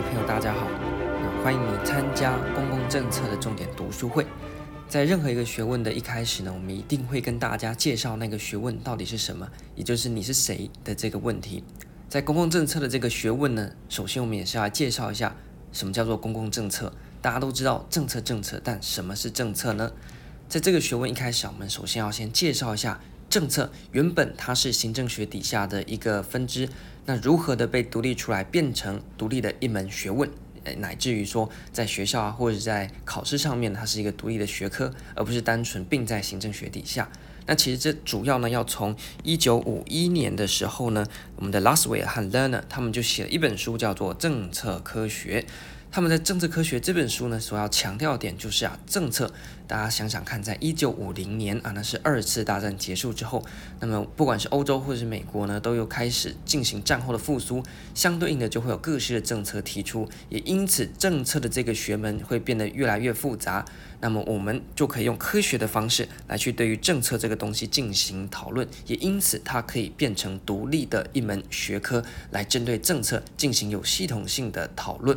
位朋友，大家好，那欢迎你参加公共政策的重点读书会。在任何一个学问的一开始呢，我们一定会跟大家介绍那个学问到底是什么，也就是你是谁的这个问题。在公共政策的这个学问呢，首先我们也是要介绍一下什么叫做公共政策。大家都知道政策政策，但什么是政策呢？在这个学问一开始，我们首先要先介绍一下政策。原本它是行政学底下的一个分支，那如何的被独立出来，变成独立的一门学问？乃至于说，在学校啊，或者在考试上面，它是一个独立的学科，而不是单纯并在行政学底下。那其实这主要呢，要从一九五一年的时候呢，我们的 Lasswade 和 Lerner 他们就写了一本书，叫做《政策科学》。他们在《政治科学》这本书呢，所要强调点就是啊，政策。大家想想看，在一九五零年啊，那是二次大战结束之后，那么不管是欧洲或者是美国呢，都又开始进行战后的复苏，相对应的就会有各式的政策提出，也因此政策的这个学门会变得越来越复杂。那么我们就可以用科学的方式来去对于政策这个东西进行讨论，也因此它可以变成独立的一门学科来针对政策进行有系统性的讨论。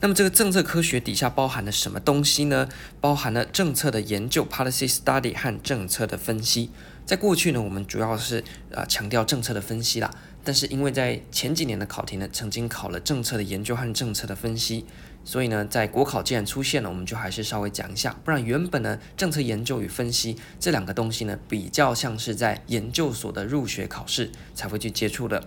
那那么这个政策科学底下包含了什么东西呢？包含了政策的研究 （policy study） 和政策的分析。在过去呢，我们主要是啊强调政策的分析啦。但是因为在前几年的考题呢，曾经考了政策的研究和政策的分析，所以呢，在国考既然出现了，我们就还是稍微讲一下。不然原本呢，政策研究与分析这两个东西呢，比较像是在研究所的入学考试才会去接触的。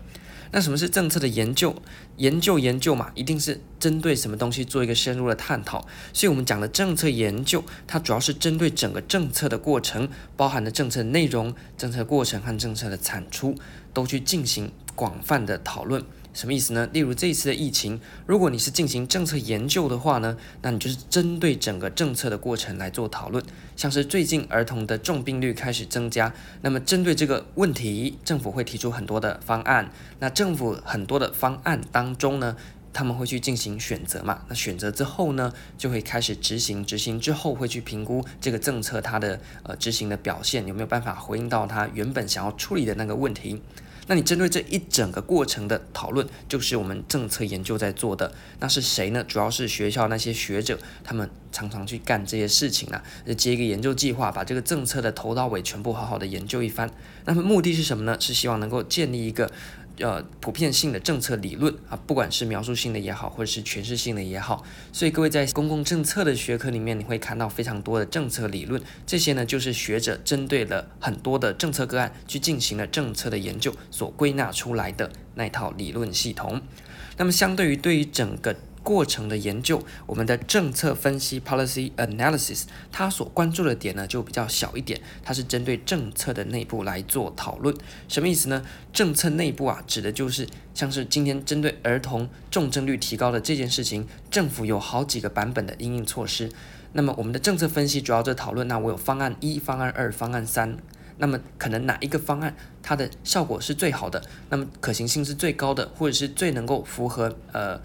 那什么是政策的研究？研究研究嘛，一定是针对什么东西做一个深入的探讨。所以，我们讲的政策研究，它主要是针对整个政策的过程，包含的政策内容、政策过程和政策的产出，都去进行广泛的讨论。什么意思呢？例如这一次的疫情，如果你是进行政策研究的话呢，那你就是针对整个政策的过程来做讨论。像是最近儿童的重病率开始增加，那么针对这个问题，政府会提出很多的方案。那政府很多的方案当中呢，他们会去进行选择嘛？那选择之后呢，就会开始执行。执行之后会去评估这个政策它的呃执行的表现有没有办法回应到他原本想要处理的那个问题。那你针对这一整个过程的讨论，就是我们政策研究在做的。那是谁呢？主要是学校那些学者，他们常常去干这些事情啊，接一个研究计划，把这个政策的头到尾全部好好的研究一番。那么目的是什么呢？是希望能够建立一个。呃，普遍性的政策理论啊，不管是描述性的也好，或者是诠释性的也好，所以各位在公共政策的学科里面，你会看到非常多的政策理论，这些呢就是学者针对了很多的政策个案去进行了政策的研究所归纳出来的那套理论系统。那么相对于对于整个过程的研究，我们的政策分析 （policy analysis） 它所关注的点呢就比较小一点，它是针对政策的内部来做讨论。什么意思呢？政策内部啊，指的就是像是今天针对儿童重症率提高的这件事情，政府有好几个版本的应应措施。那么我们的政策分析主要在讨论，那我有方案一、方案二、方案三，那么可能哪一个方案它的效果是最好的？那么可行性是最高的，或者是最能够符合呃。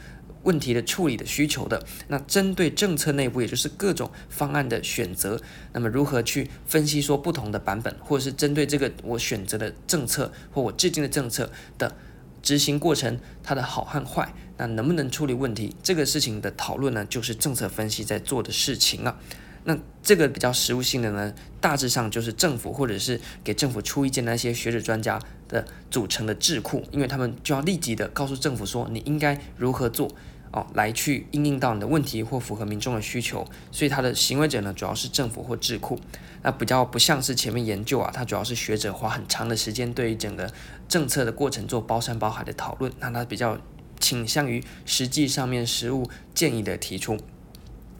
问题的处理的需求的，那针对政策内部，也就是各种方案的选择，那么如何去分析说不同的版本，或者是针对这个我选择的政策或我制定的政策的执行过程，它的好和坏，那能不能处理问题，这个事情的讨论呢，就是政策分析在做的事情啊。那这个比较实务性的呢，大致上就是政府或者是给政府出意见的那些学者专家的组成的智库，因为他们就要立即的告诉政府说你应该如何做。哦，来去应用到你的问题或符合民众的需求，所以它的行为者呢，主要是政府或智库。那比较不像是前面研究啊，它主要是学者花很长的时间对于整个政策的过程做包山包海的讨论。那它比较倾向于实际上面实务建议的提出。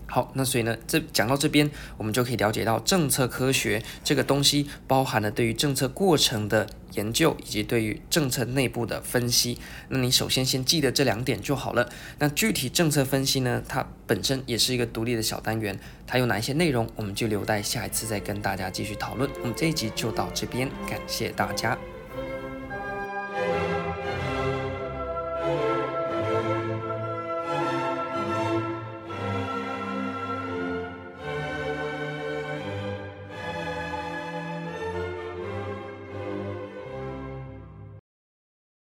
好，那所以呢，这讲到这边，我们就可以了解到政策科学这个东西包含了对于政策过程的研究，以及对于政策内部的分析。那你首先先记得这两点就好了。那具体政策分析呢，它本身也是一个独立的小单元，它有哪一些内容，我们就留待下一次再跟大家继续讨论。我们这一集就到这边，感谢大家。